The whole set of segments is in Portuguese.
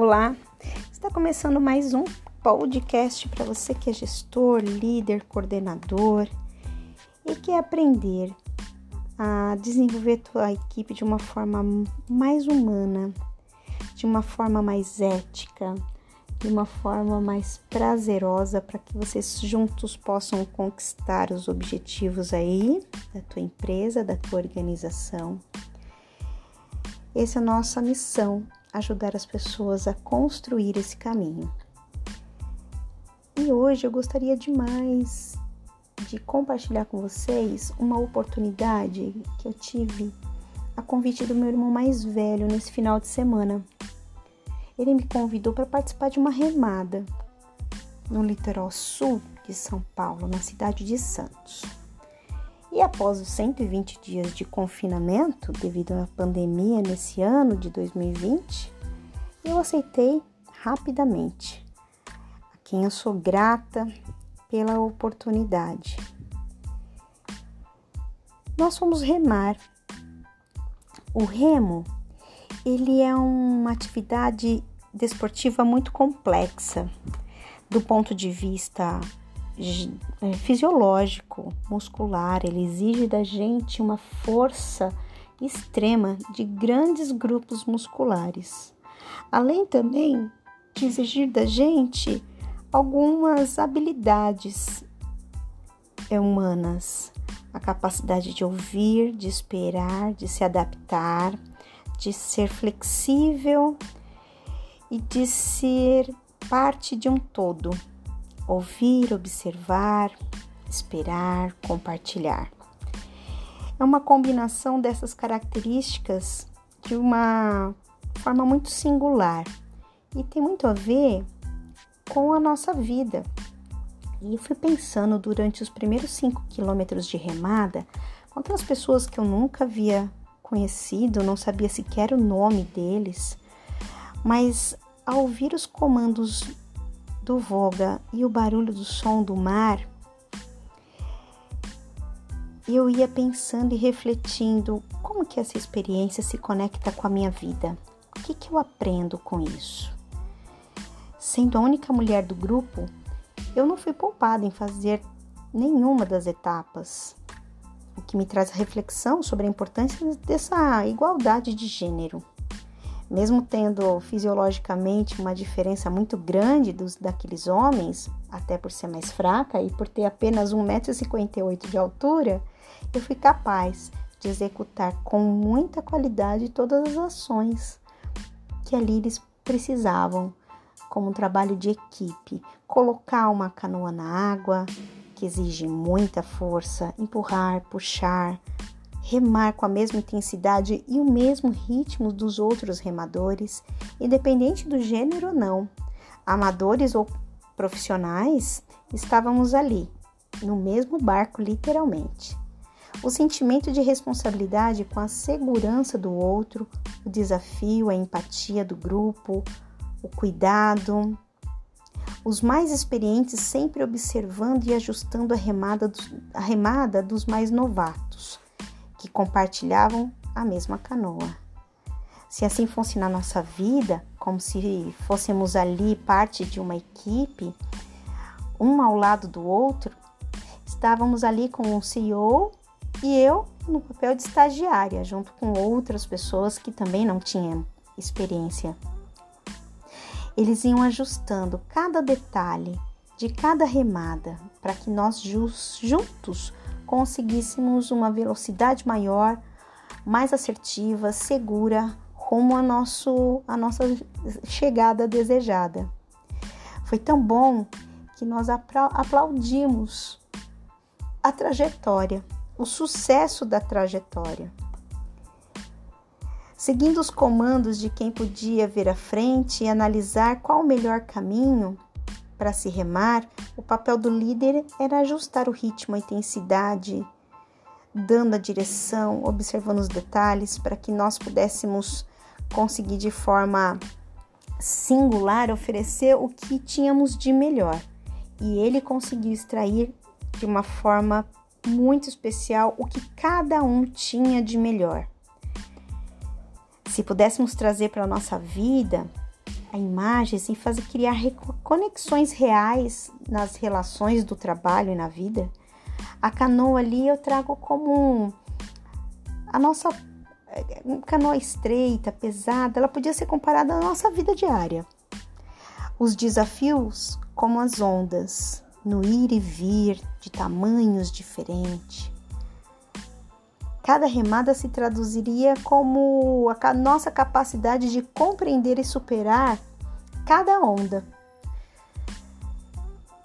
Olá, está começando mais um podcast para você que é gestor, líder, coordenador e quer aprender a desenvolver a equipe de uma forma mais humana, de uma forma mais ética, de uma forma mais prazerosa para que vocês juntos possam conquistar os objetivos aí da tua empresa, da tua organização. Essa é a nossa missão ajudar as pessoas a construir esse caminho. E hoje eu gostaria demais de compartilhar com vocês uma oportunidade que eu tive a convite do meu irmão mais velho nesse final de semana. Ele me convidou para participar de uma remada no litoral sul de São Paulo, na cidade de Santos. E após os 120 dias de confinamento devido à pandemia nesse ano de 2020, eu aceitei rapidamente, a quem eu sou grata pela oportunidade. Nós fomos remar. O remo, ele é uma atividade desportiva muito complexa do ponto de vista fisiológico, muscular, ele exige da gente uma força extrema de grandes grupos musculares. Além também de exigir da gente algumas habilidades humanas, a capacidade de ouvir, de esperar, de se adaptar, de ser flexível e de ser parte de um todo ouvir, observar, esperar, compartilhar. É uma combinação dessas características de uma forma muito singular e tem muito a ver com a nossa vida. E eu fui pensando durante os primeiros cinco quilômetros de remada aquelas pessoas que eu nunca havia conhecido, não sabia sequer o nome deles, mas ao ouvir os comandos do voga e o barulho do som do mar, eu ia pensando e refletindo como que essa experiência se conecta com a minha vida. O que, que eu aprendo com isso? Sendo a única mulher do grupo, eu não fui poupada em fazer nenhuma das etapas, o que me traz a reflexão sobre a importância dessa igualdade de gênero mesmo tendo fisiologicamente uma diferença muito grande dos daqueles homens, até por ser mais fraca e por ter apenas 1,58m de altura, eu fui capaz de executar com muita qualidade todas as ações que ali eles precisavam, como um trabalho de equipe, colocar uma canoa na água, que exige muita força, empurrar, puxar, remar com a mesma intensidade e o mesmo ritmo dos outros remadores, independente do gênero ou não. Amadores ou profissionais, estávamos ali, no mesmo barco, literalmente. O sentimento de responsabilidade com a segurança do outro, o desafio, a empatia do grupo, o cuidado. Os mais experientes sempre observando e ajustando a remada dos, a remada dos mais novatos que compartilhavam a mesma canoa. Se assim fosse na nossa vida, como se fôssemos ali parte de uma equipe, um ao lado do outro, estávamos ali com o CEO e eu no papel de estagiária, junto com outras pessoas que também não tinham experiência. Eles iam ajustando cada detalhe de cada remada para que nós juntos conseguíssemos uma velocidade maior, mais assertiva, segura, rumo a, nosso, a nossa chegada desejada. Foi tão bom que nós aplaudimos a trajetória, o sucesso da trajetória. Seguindo os comandos de quem podia ver à frente e analisar qual o melhor caminho, para se remar, o papel do líder era ajustar o ritmo, a intensidade, dando a direção, observando os detalhes para que nós pudéssemos conseguir de forma singular oferecer o que tínhamos de melhor. E ele conseguiu extrair de uma forma muito especial o que cada um tinha de melhor. Se pudéssemos trazer para a nossa vida, a imagens e fazer criar conexões reais nas relações do trabalho e na vida, a canoa ali eu trago como a nossa canoa estreita, pesada, ela podia ser comparada à nossa vida diária. Os desafios como as ondas, no ir e vir de tamanhos diferentes. Cada remada se traduziria como a nossa capacidade de compreender e superar cada onda.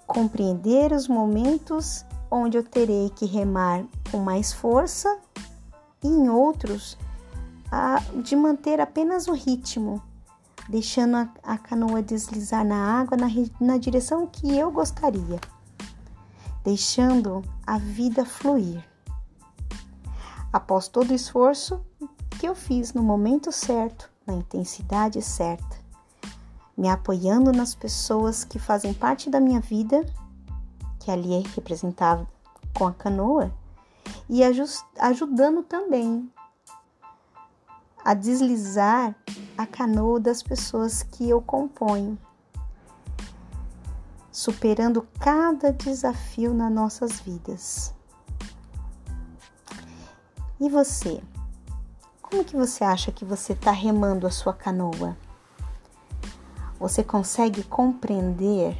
Compreender os momentos onde eu terei que remar com mais força e em outros de manter apenas o ritmo, deixando a, a canoa deslizar na água na, na direção que eu gostaria, deixando a vida fluir. Após todo o esforço que eu fiz no momento certo, na intensidade certa, me apoiando nas pessoas que fazem parte da minha vida, que ali é representado com a canoa, e ajudando também a deslizar a canoa das pessoas que eu componho, superando cada desafio nas nossas vidas. E você? Como que você acha que você está remando a sua canoa? Você consegue compreender,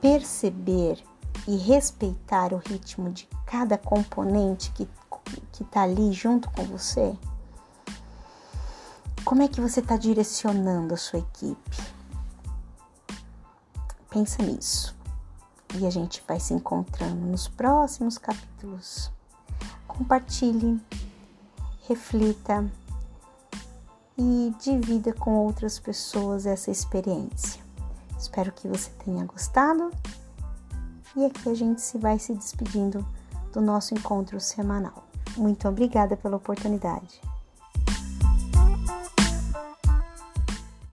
perceber e respeitar o ritmo de cada componente que está ali junto com você? Como é que você está direcionando a sua equipe? Pensa nisso. E a gente vai se encontrando nos próximos capítulos. Compartilhe, reflita e divida com outras pessoas essa experiência. Espero que você tenha gostado. E aqui a gente se vai se despedindo do nosso encontro semanal. Muito obrigada pela oportunidade.